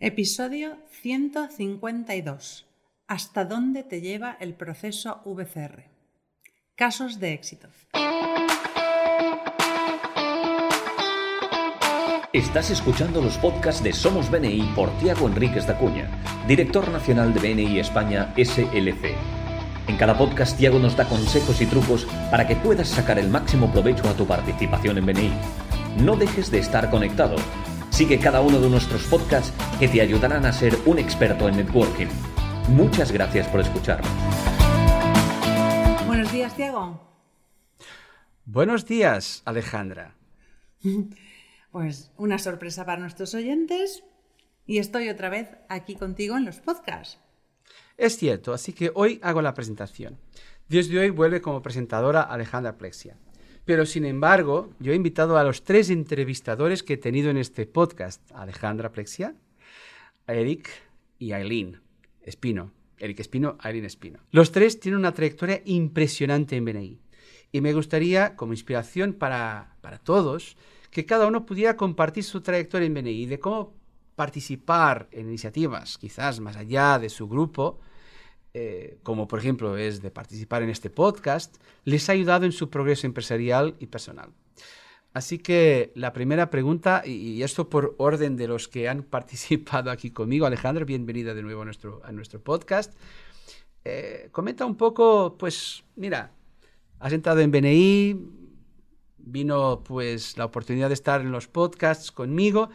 Episodio 152. ¿Hasta dónde te lleva el proceso VCR? Casos de éxito. Estás escuchando los podcasts de Somos BNI por Tiago Enríquez de Acuña, director nacional de BNI España SLC. En cada podcast, Tiago nos da consejos y trucos para que puedas sacar el máximo provecho a tu participación en BNI. No dejes de estar conectado Sigue cada uno de nuestros podcasts que te ayudarán a ser un experto en networking. Muchas gracias por escucharnos. Buenos días, Diego. Buenos días, Alejandra. Pues una sorpresa para nuestros oyentes y estoy otra vez aquí contigo en los podcasts. Es cierto, así que hoy hago la presentación. Desde hoy vuelve como presentadora Alejandra Plexia. Pero sin embargo, yo he invitado a los tres entrevistadores que he tenido en este podcast, Alejandra Plexia, Eric y Aileen Espino. Eric Espino, Aileen Espino. Los tres tienen una trayectoria impresionante en BNI. Y me gustaría, como inspiración para, para todos, que cada uno pudiera compartir su trayectoria en BNI, de cómo participar en iniciativas, quizás más allá de su grupo, eh, como por ejemplo es de participar en este podcast, les ha ayudado en su progreso empresarial y personal. Así que la primera pregunta, y esto por orden de los que han participado aquí conmigo, Alejandra, bienvenida de nuevo a nuestro, a nuestro podcast. Eh, comenta un poco, pues mira, has entrado en BNI, vino pues la oportunidad de estar en los podcasts conmigo.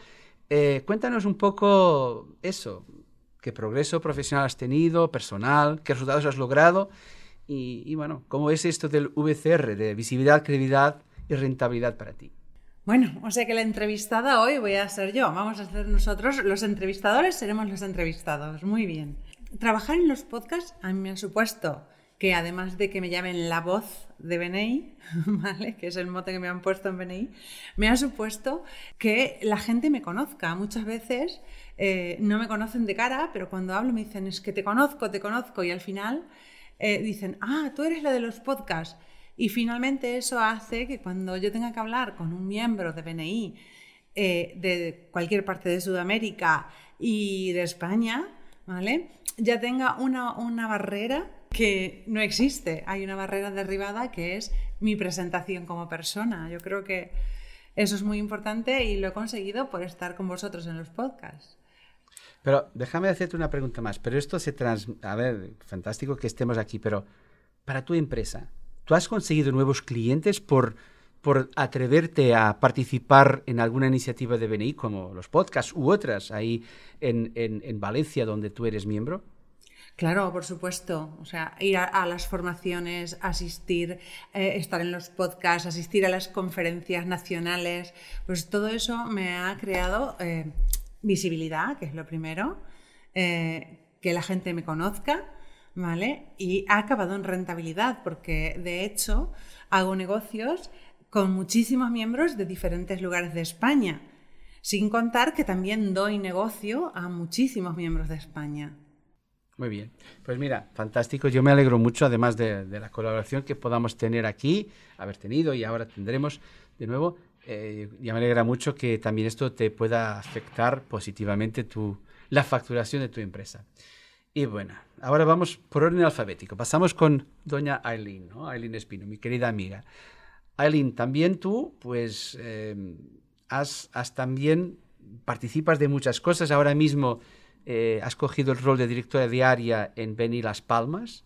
Eh, cuéntanos un poco eso, qué progreso profesional has tenido, personal, qué resultados has logrado y, bueno, cómo es esto del VCR, de visibilidad, credibilidad y rentabilidad para ti. Bueno, o sea que la entrevistada hoy voy a ser yo. Vamos a ser nosotros los entrevistadores, seremos los entrevistados. Muy bien. Trabajar en los podcasts a mí me ha supuesto que además de que me llamen la voz de BNI, ¿vale? que es el mote que me han puesto en BNI, me ha supuesto que la gente me conozca. Muchas veces eh, no me conocen de cara, pero cuando hablo me dicen, es que te conozco, te conozco, y al final eh, dicen, ah, tú eres la de los podcasts. Y finalmente eso hace que cuando yo tenga que hablar con un miembro de BNI eh, de cualquier parte de Sudamérica y de España, ¿vale? Ya tenga una, una barrera que no existe. Hay una barrera derribada que es mi presentación como persona. Yo creo que eso es muy importante y lo he conseguido por estar con vosotros en los podcasts. Pero déjame hacerte una pregunta más. Pero esto se trans... A ver, fantástico que estemos aquí, pero para tu empresa, ¿tú has conseguido nuevos clientes por, por atreverte a participar en alguna iniciativa de BNI, como los podcasts u otras ahí en, en, Valencia, donde tú eres miembro? Claro, por supuesto. O sea, ir a, las formaciones, asistir, eh, estar en los podcasts, asistir a las conferencias nacionales, pues todo eso me ha creado eh, visibilidad, que es lo primero, eh, que la gente me conozca, ¿vale? Y ha acabado en rentabilidad, porque de hecho hago negocios con muchísimos miembros de diferentes lugares de España, sin contar que también doy negocio a muchísimos miembros de España. Muy bien. Pues mira, fantástico. Yo me alegro mucho, además de, de la colaboración que podamos tener aquí, haber tenido y ahora tendremos de nuevo eh, me alegra mucho que también esto te pueda afectar positivamente tu, la facturación de tu empresa. Y bueno, ahora vamos por orden alfabético. Pasamos con doña Aileen, ¿no? Aileen Espino, mi querida amiga. Aileen, también tú, pues, has, has, también, participas de muchas cosas. Ahora mismo eh, has cogido el rol de directora diaria en Beni Las Palmas,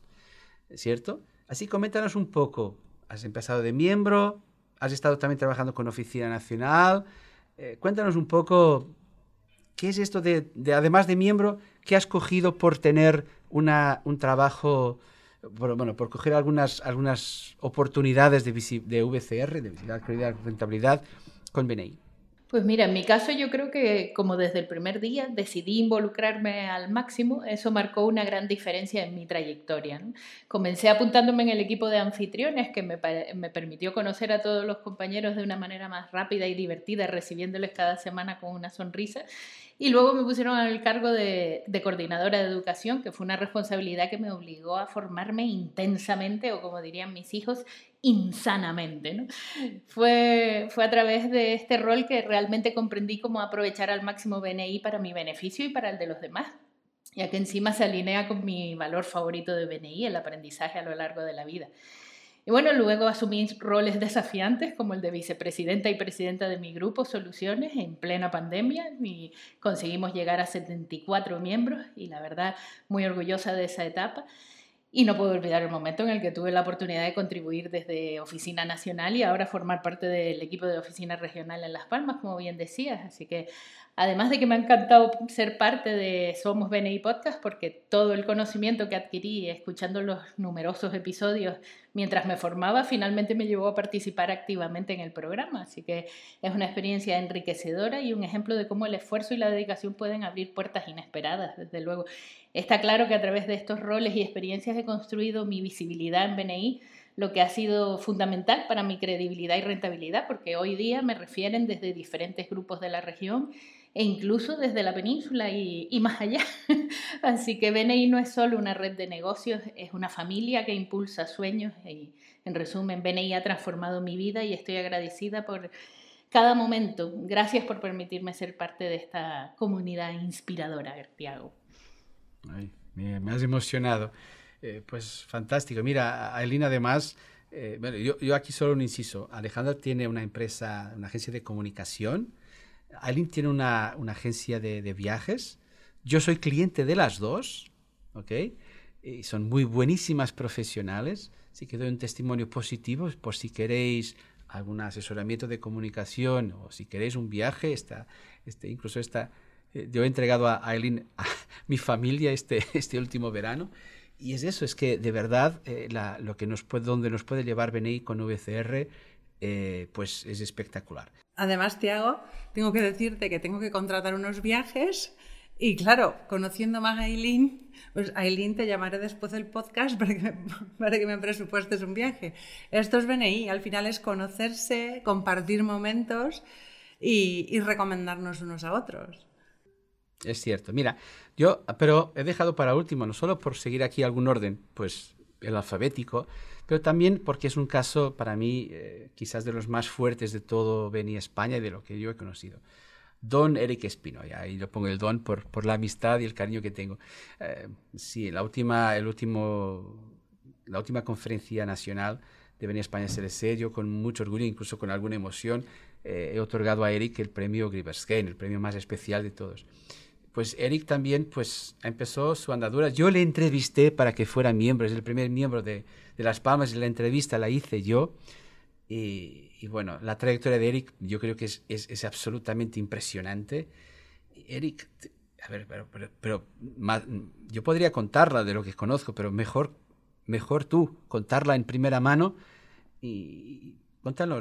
¿cierto? Así coméntanos un poco. Has empezado de miembro, has estado también trabajando con Oficina Nacional. Eh, cuéntanos un poco qué es esto de, además de miembro, qué has cogido por tener una, un trabajo, bueno, por coger algunas, algunas oportunidades de, de VCR, de visibilidad, rentabilidad, con BNI. Pues mira, en mi caso yo creo que como desde el primer día decidí involucrarme al máximo, eso marcó una gran diferencia en mi trayectoria. Comencé apuntándome en el equipo de anfitriones que me, me, permitió conocer a todos los compañeros de una manera más rápida y divertida, recibiéndoles cada semana con una sonrisa. Y luego me pusieron al cargo de, coordinadora de educación, que fue una responsabilidad que me obligó a formarme intensamente, o como dirían mis hijos, insanamente. ¿no? Fue, fue a través de este rol que realmente comprendí cómo aprovechar al máximo BNI para mi beneficio y para el de los demás, ya que encima se alinea con mi valor favorito de BNI, el aprendizaje a lo largo de la vida. Y bueno, luego asumí roles desafiantes como el de vicepresidenta y presidenta de mi grupo Soluciones en plena pandemia y conseguimos llegar a 74 miembros y la verdad muy orgullosa de esa etapa. Y no puedo olvidar el momento en el que tuve la oportunidad de contribuir desde Oficina Nacional y ahora formar parte del equipo de Oficina Regional en Las Palmas, como bien decías. Así que Además de que me ha encantado ser parte de Somos BNI Podcast, porque todo el conocimiento que adquirí escuchando los numerosos episodios mientras me formaba, finalmente me llevó a participar activamente en el programa. Así que es una experiencia enriquecedora y un ejemplo de cómo el esfuerzo y la dedicación pueden abrir puertas inesperadas, desde luego. Está claro que a través de estos roles y experiencias he construido mi visibilidad en BNI lo que ha sido fundamental para mi credibilidad y rentabilidad, porque hoy día me refieren desde diferentes grupos de la región e incluso desde la península y, más allá. Así que BNI no es solo una red de negocios, es una familia que impulsa sueños y en resumen, BNI ha transformado mi vida y estoy agradecida por cada momento. Gracias por permitirme ser parte de esta comunidad inspiradora, Tiago. me, has emocionado. Eh, pues fantástico. Mira, Aileen además, eh, bueno, yo, yo, aquí solo un inciso. Alejandra tiene una empresa, una agencia de comunicación Aileen tiene una, agencia de, viajes. Yo soy cliente de las dos, ¿ok? Y son muy buenísimas profesionales. Así que doy un testimonio positivo por si queréis algún asesoramiento de comunicación o si queréis un viaje. Está, este, incluso está, eh, yo he entregado a Aileen a mi familia este, este último verano. Y es eso, es que de verdad eh, lo que nos puede, donde nos puede llevar BNI con VCR, eh, pues es espectacular. Además, Tiago, tengo que decirte que tengo que contratar unos viajes y claro, conociendo más a Aileen, pues Aileen te llamaré después del podcast para que, me, para que me presupuestes un viaje. Esto es BNI, al final es conocerse, compartir momentos y, y recomendarnos unos a otros. Es cierto. Mira, yo, pero he dejado para último, no solo por seguir aquí algún orden, pues el alfabético, pero también porque es un caso para mí eh, quizás de los más fuertes de todo Beni España y de lo que yo he conocido. Don Eric Espino, y ahí lo pongo el don por, la amistad y el cariño que tengo. Eh, sí, la última, el último, la última conferencia nacional de Beni España SLC, yo con mucho orgullo, incluso con alguna emoción, eh, he otorgado a Eric el premio Gribersken, el premio más especial de todos pues Eric también pues empezó su andadura. Yo le entrevisté para que fuera miembro, es el primer miembro de, de Las Palmas y la entrevista la hice yo. Y, bueno, la trayectoria de Eric yo creo que es, es, absolutamente impresionante. Eric, a ver, pero, pero, yo podría contarla de lo que conozco, pero mejor, mejor tú contarla en primera mano y, y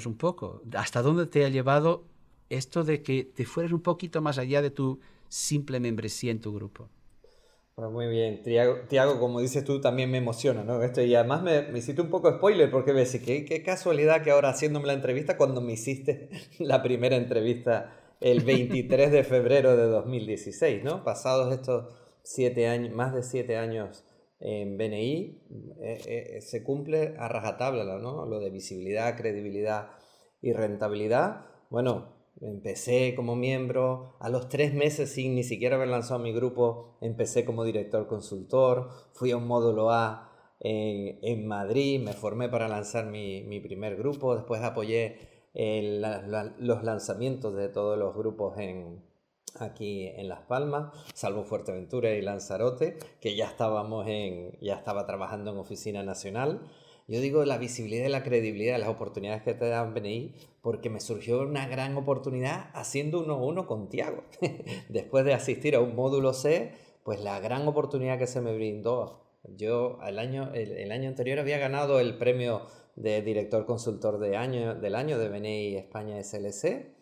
un poco. ¿Hasta dónde te ha llevado esto de que te fueras un poquito más allá de tu simple membresía en tu grupo. Pues muy bien, Tiago, como dices tú, también me emociona, ¿no? Esto, y además me, hiciste un poco spoiler porque me decís, qué, qué casualidad que ahora haciéndome la entrevista cuando me hiciste la primera entrevista el 23 de febrero de 2016, ¿no? Pasados estos siete años, más de siete años en BNI, eh, eh, se cumple a rajatabla, ¿no? Lo de visibilidad, credibilidad y rentabilidad. Bueno, Empecé como miembro, a los tres meses sin ni siquiera haber lanzado mi grupo, empecé como director consultor, fui a un módulo A en, Madrid, me formé para lanzar mi, primer grupo, después apoyé los lanzamientos de todos los grupos en, aquí en Las Palmas, salvo Fuerteventura y Lanzarote, que ya estábamos en, ya estaba trabajando en oficina nacional. Yo digo la visibilidad y la credibilidad, las oportunidades que te dan BNI, porque me surgió una gran oportunidad haciendo uno a uno con Tiago. Después de asistir a un módulo C, pues la gran oportunidad que se me brindó. Yo el año, el, año anterior había ganado el premio de director consultor de año, del año de BNI España SLC.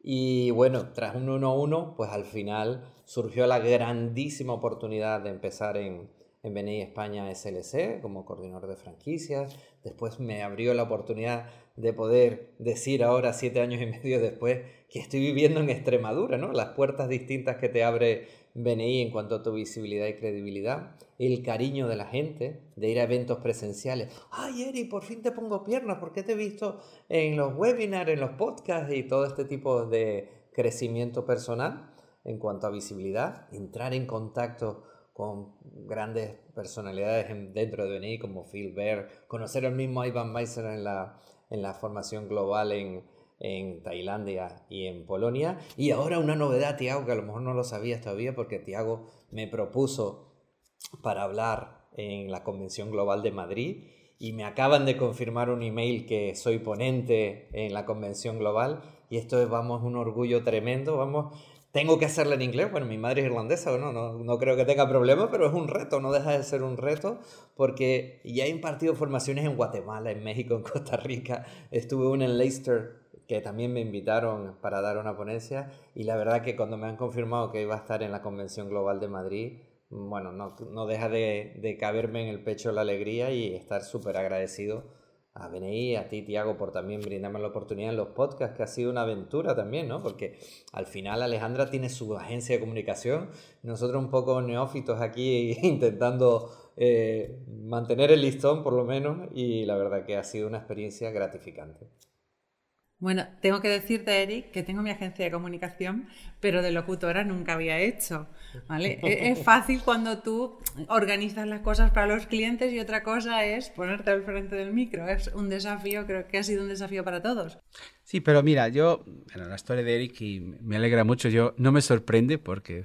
Y bueno, tras un uno a uno, pues al final surgió la grandísima oportunidad de empezar en, en BNI España SLC como coordinador de franquicias. Después me abrió la oportunidad de poder decir ahora, siete años y medio después, que estoy viviendo en Extremadura, ¿no? Las puertas distintas que te abre BNI en cuanto a tu visibilidad y credibilidad, el cariño de la gente, de ir a eventos presenciales. Ay, Eri, por fin te pongo piernas, porque te he visto en los webinars, en los podcasts y todo este tipo de crecimiento personal en cuanto a visibilidad, entrar en contacto con grandes personalidades dentro de BNI como Phil Bear, conocer al mismo Ivan Meiser en la, en la formación global en, en Tailandia y en Polonia. Y ahora una novedad, Tiago, que a lo mejor no lo sabías todavía porque Tiago me propuso para hablar en la Convención Global de Madrid y me acaban de confirmar un email que soy ponente en la Convención Global y esto es, vamos, un orgullo tremendo, vamos. Tengo que hacerla en inglés, bueno, mi madre es irlandesa, no, no, no creo que tenga problema, pero es un reto, no deja de ser un reto, porque ya he impartido formaciones en Guatemala, en México, en Costa Rica, estuve una en Leicester, que también me invitaron para dar una ponencia y la verdad que cuando me han confirmado que iba a estar en la Convención Global de Madrid, bueno, no, no deja de, de, caberme en el pecho la alegría y estar súper agradecido a BNI, a ti, Tiago, por también brindarme la oportunidad en los podcasts, que ha sido una aventura también, ¿no? Porque al final Alejandra tiene su agencia de comunicación, nosotros un poco neófitos aquí intentando eh, mantener el listón por lo menos y la verdad que ha sido una experiencia gratificante. Bueno, tengo que decirte, Eric, que tengo mi agencia de comunicación, pero de locutora nunca había hecho. ¿vale? E-, es fácil cuando tú organizas las cosas para los clientes y otra cosa es ponerte al frente del micro. Es un desafío, creo que ha sido un desafío para todos. Sí, pero mira, yo, bueno, la historia de Eric y me alegra mucho, yo no me sorprende porque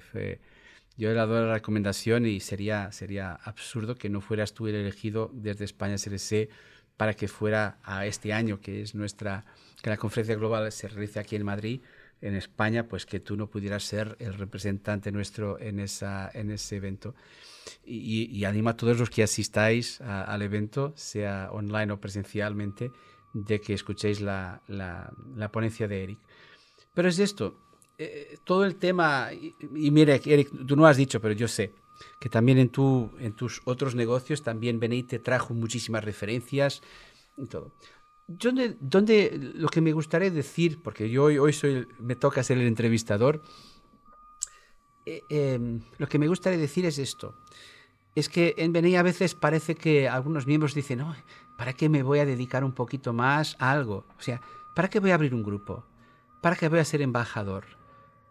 yo he dado la recomendación y sería, sería absurdo que no fueras tú el elegido desde España SLC para que fuera a este año, que es nuestra que la conferencia global se realice aquí en Madrid, en España, pues que tú no pudieras ser el representante nuestro en, esa, en ese evento. Y, y animo a todos los que asistáis al evento, sea online o presencialmente, de que escuchéis la, la, la ponencia de Eric. Pero es esto, eh, todo el tema, y, y mire, Eric, tú no has dicho, pero yo sé, que también en, tu, en tus otros negocios también Benei te trajo muchísimas referencias y todo donde, lo que me gustaría decir, porque yo hoy, hoy soy, me toca ser el entrevistador, eh, em, lo que me gustaría decir es esto. Es que en BNI a veces parece que algunos miembros dicen, no, ¿para qué me voy a dedicar un poquito más a algo? O sea, ¿para qué voy a abrir un grupo? ¿Para qué voy a ser embajador?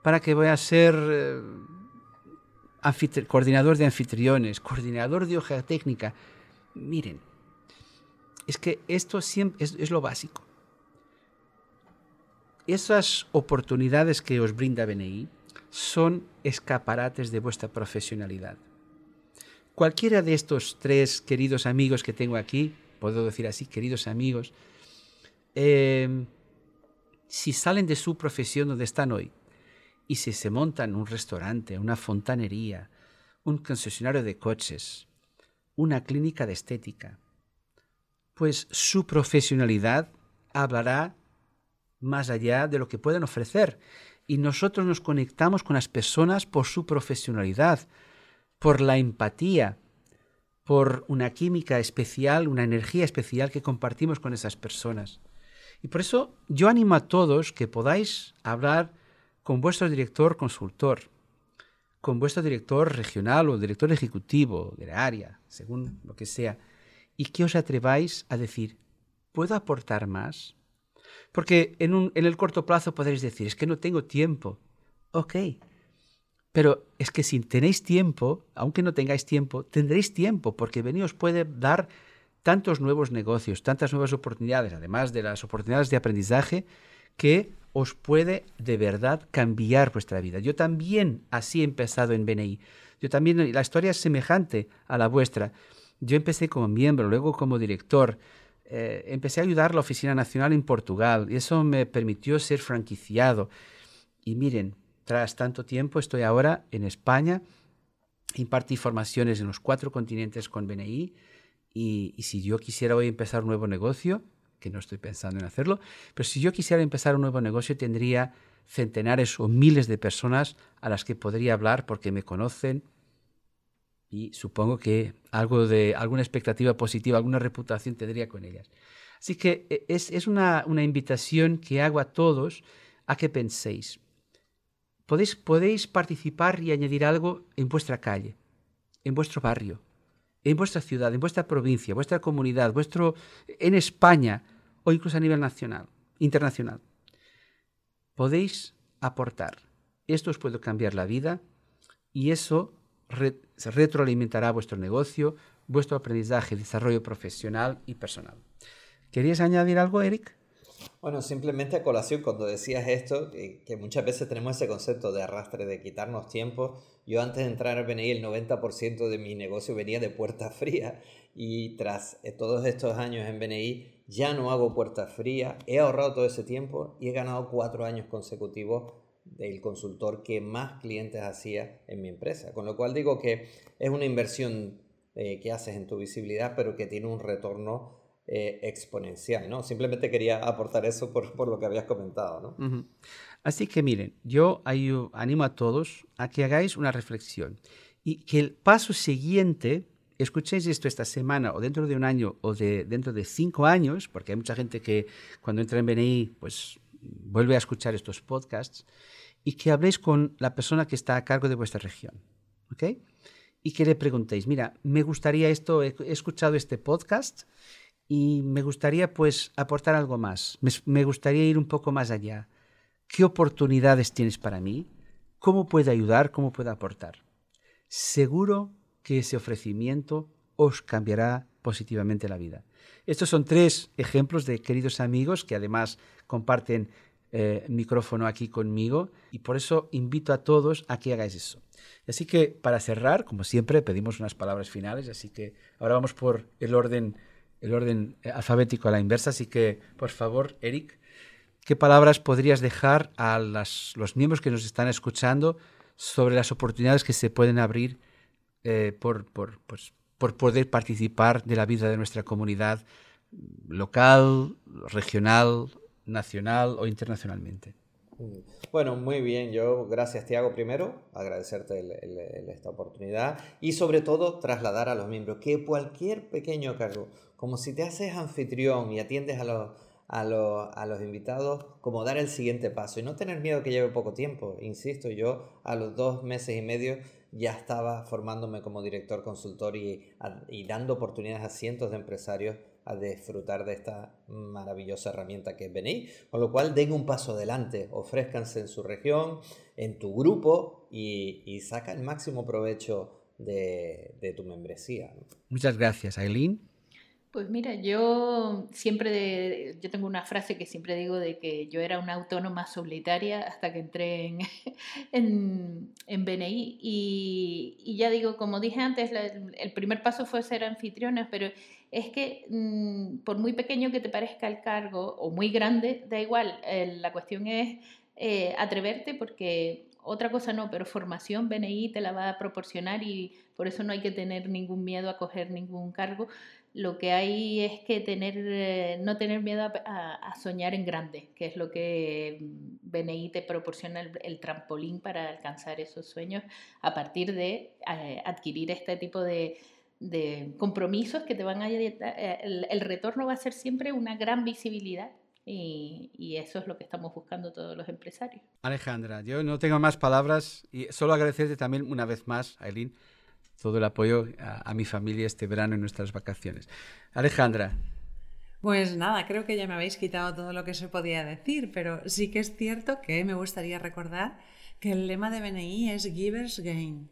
¿Para qué voy a ser eh, coordinador de anfitriones, coordinador de hoja técnica? Miren, es que esto siempre es, lo básico. Esas oportunidades que os brinda BNI son escaparates de vuestra profesionalidad. Cualquiera de estos tres queridos amigos que tengo aquí, puedo decir así, queridos amigos, em, si salen de su profesión donde están hoy y si se montan un restaurante, una fontanería, un concesionario de coches, una clínica de estética, pues su profesionalidad hablará más allá de lo que pueden ofrecer. Y nosotros nos conectamos con las personas por su profesionalidad, por la empatía, por una química especial, una energía especial que compartimos con esas personas. Y por eso yo animo a todos que podáis hablar con vuestro director consultor, con vuestro director regional o director ejecutivo de la área, según lo que sea, y que os atreváis a decir, ¿puedo aportar más? Porque en, en el corto plazo podréis decir, es que no tengo tiempo. Ok, pero es que si tenéis tiempo, aunque no tengáis tiempo, tendréis tiempo, porque Beni os puede dar tantos nuevos negocios, tantas nuevas oportunidades, además de las oportunidades de aprendizaje, que os puede de verdad cambiar vuestra vida. Yo también así he empezado en BNI. Yo también, la historia es semejante a la vuestra. Yo empecé como miembro, luego como director. Eh, empecé a ayudar a la Oficina Nacional en Portugal y eso me permitió ser franquiciado. Y miren, tras tanto tiempo estoy ahora en España, impartí formaciones en los cuatro continentes con BNI y, y si yo quisiera hoy empezar un nuevo negocio, que no estoy pensando en hacerlo, pero si yo quisiera empezar un nuevo negocio tendría centenares o miles de personas a las que podría hablar porque me conocen, y supongo que algo de alguna expectativa positiva, alguna reputación tendría con ellas. Así que e, es, es una, una, invitación que hago a todos a que penséis. Podéis, podéis participar y añadir algo en vuestra calle, en vuestro barrio, en vuestra ciudad, en vuestra provincia, vuestra comunidad, vuestro, en España o incluso a nivel nacional, internacional. Podéis aportar. Esto os puede cambiar la vida y eso retroalimentará vuestro negocio, vuestro aprendizaje, desarrollo profesional y personal. ¿Querías añadir algo, Eric? Bueno, simplemente a colación, cuando decías esto, que, muchas veces tenemos ese concepto de arrastre, de quitarnos tiempo. Yo antes de entrar al BNI, el 90% de mi negocio venía de puerta fría y tras eh, todos estos años en BNI ya no hago puerta fría, he ahorrado todo ese tiempo y he ganado cuatro años consecutivos del consultor que más clientes hacía en mi empresa. Con lo cual digo que es una inversión eh, que haces en tu visibilidad, pero que tiene un retorno eh, exponencial, ¿no? Simplemente quería aportar eso por, por lo que habías comentado, ¿no? Así que miren, yo animo a todos a que hagáis una reflexión y que el paso siguiente, escuchéis esto esta semana o dentro de un año o de, dentro de cinco años, porque hay mucha gente que cuando entra en BNI, pues vuelve a escuchar estos podcasts, y que habléis con la persona que está a cargo de vuestra región, ¿ok? Y que le preguntéis, mira, me gustaría esto, he escuchado este podcast, y me gustaría pues aportar algo más. Me, gustaría ir un poco más allá. ¿Qué oportunidades tienes para mí? ¿Cómo puedo ayudar? ¿Cómo puedo aportar? Seguro que ese ofrecimiento os cambiará positivamente la vida. Estos son tres ejemplos de queridos amigos que además comparten eh, micrófono aquí conmigo y por eso invito a todos a que hagáis eso. Así que para cerrar, como siempre, pedimos unas palabras finales, así que ahora vamos por el orden el orden eh, alfabético a la inversa. Así que, por favor, Eric, ¿qué palabras podrías dejar a los miembros que nos están escuchando sobre las oportunidades que se pueden abrir eh, por, pues, por poder participar de la vida de nuestra comunidad local, regional, nacional o internacionalmente? Bueno, muy bien. Yo, gracias Tiago, primero, agradecerte esta oportunidad y sobre todo trasladar a los miembros que cualquier pequeño cargo, como si te haces anfitrión y atiendes a los, a los, a los invitados, como dar el siguiente paso y no tener miedo que lleve poco tiempo. Insisto, yo a los dos meses y medio ya estaba formándome como director consultor y, y dando oportunidades a cientos de empresarios a disfrutar de esta maravillosa herramienta que es. Con lo cual, den un paso adelante, ofrézcanse en su región, en tu grupo y, saca el máximo provecho de, tu membresía. Muchas gracias, Aileen. Pues mira, yo siempre, yo tengo una frase que siempre digo de que yo era una autónoma solitaria hasta que entré en, en, en BNI y, y, ya digo, como dije antes, el primer paso fue ser anfitriona, pero es que mm, por muy pequeño que te parezca el cargo o muy grande, da igual, eh, la cuestión es eh, atreverte porque otra cosa no, pero formación BNI te la va a proporcionar y por eso no hay que tener ningún miedo a coger ningún cargo. Lo que hay es que tener, eh, no tener miedo a, soñar en grande, que es lo que mm, BNI te proporciona el, trampolín para alcanzar esos sueños a partir de adquirir este tipo de, de compromisos que te van a... Eh, el, el retorno va a ser siempre una gran visibilidad y, y, eso es lo que estamos buscando todos los empresarios. Alejandra, yo no tengo más palabras y solo agradecerte también una vez más, Aileen, todo el apoyo a, mi familia este verano en nuestras vacaciones. Alejandra. Pues nada, creo que ya me habéis quitado todo lo que se podía decir, pero sí que es cierto que me gustaría recordar que el lema de BNI es Givers Gain,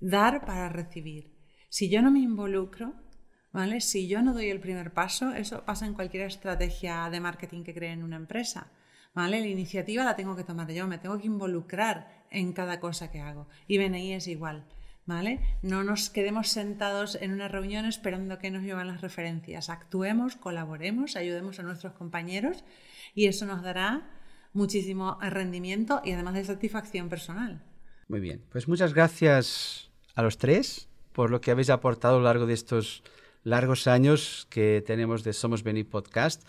dar para recibir. Si yo no me involucro, ¿vale? Si yo no doy el primer paso, eso pasa en cualquier estrategia de marketing que cree en una empresa. ¿Vale? La iniciativa la tengo que tomar yo, me tengo que involucrar en cada cosa que hago. Y BNI es igual. ¿Vale? No nos quedemos sentados en una reunión esperando que nos lleven las referencias. Actuemos, colaboremos, ayudemos a nuestros compañeros y eso nos dará muchísimo rendimiento y además de satisfacción personal. Muy bien, pues muchas gracias a los tres por lo que habéis aportado a lo largo de estos largos años que tenemos de Somos Beni Podcast.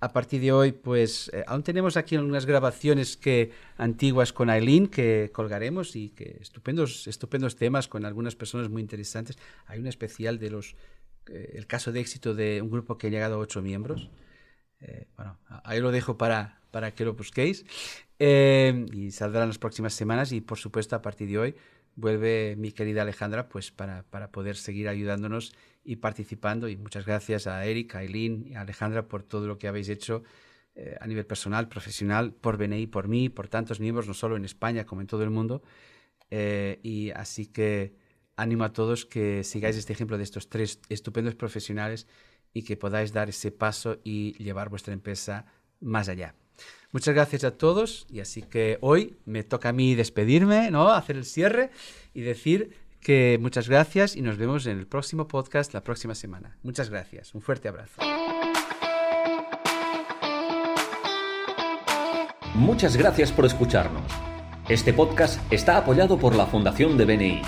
A partir de hoy, pues eh, aún tenemos aquí algunas grabaciones que antiguas con Aileen que colgaremos y que estupendos, estupendos temas con algunas personas muy interesantes. Hay un especial de los, eh, el caso de éxito de un grupo que ha llegado a ocho miembros. Eh, bueno, ahí lo dejo para, para que lo busquéis y saldrá en las próximas semanas y por supuesto a partir de hoy vuelve mi querida Alejandra pues para, para poder seguir ayudándonos y participando. Y muchas gracias a Eric, a Eileen y a Alejandra por todo lo que habéis hecho eh, a nivel personal, profesional, por BNI, por mí, por tantos miembros, no solo en España como en todo el mundo. Eh, y así que animo a todos que sigáis este ejemplo de estos tres estupendos profesionales y que podáis dar ese paso y llevar vuestra empresa más allá. Muchas gracias a todos y así que hoy me toca a mí despedirme, ¿no? Hacer el cierre y decir que muchas gracias y nos vemos en el próximo podcast la próxima semana. Muchas gracias. Un fuerte abrazo. Muchas gracias por escucharnos. Este podcast está apoyado por la Fundación de BNI.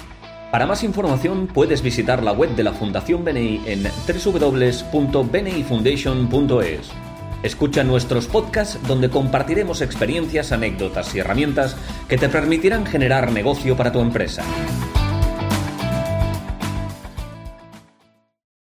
Para más información puedes visitar la web de la Fundación BNI en www.bnifoundation.es. Escucha nuestros podcasts donde compartiremos experiencias, anécdotas y herramientas que te permitirán generar negocio para tu empresa.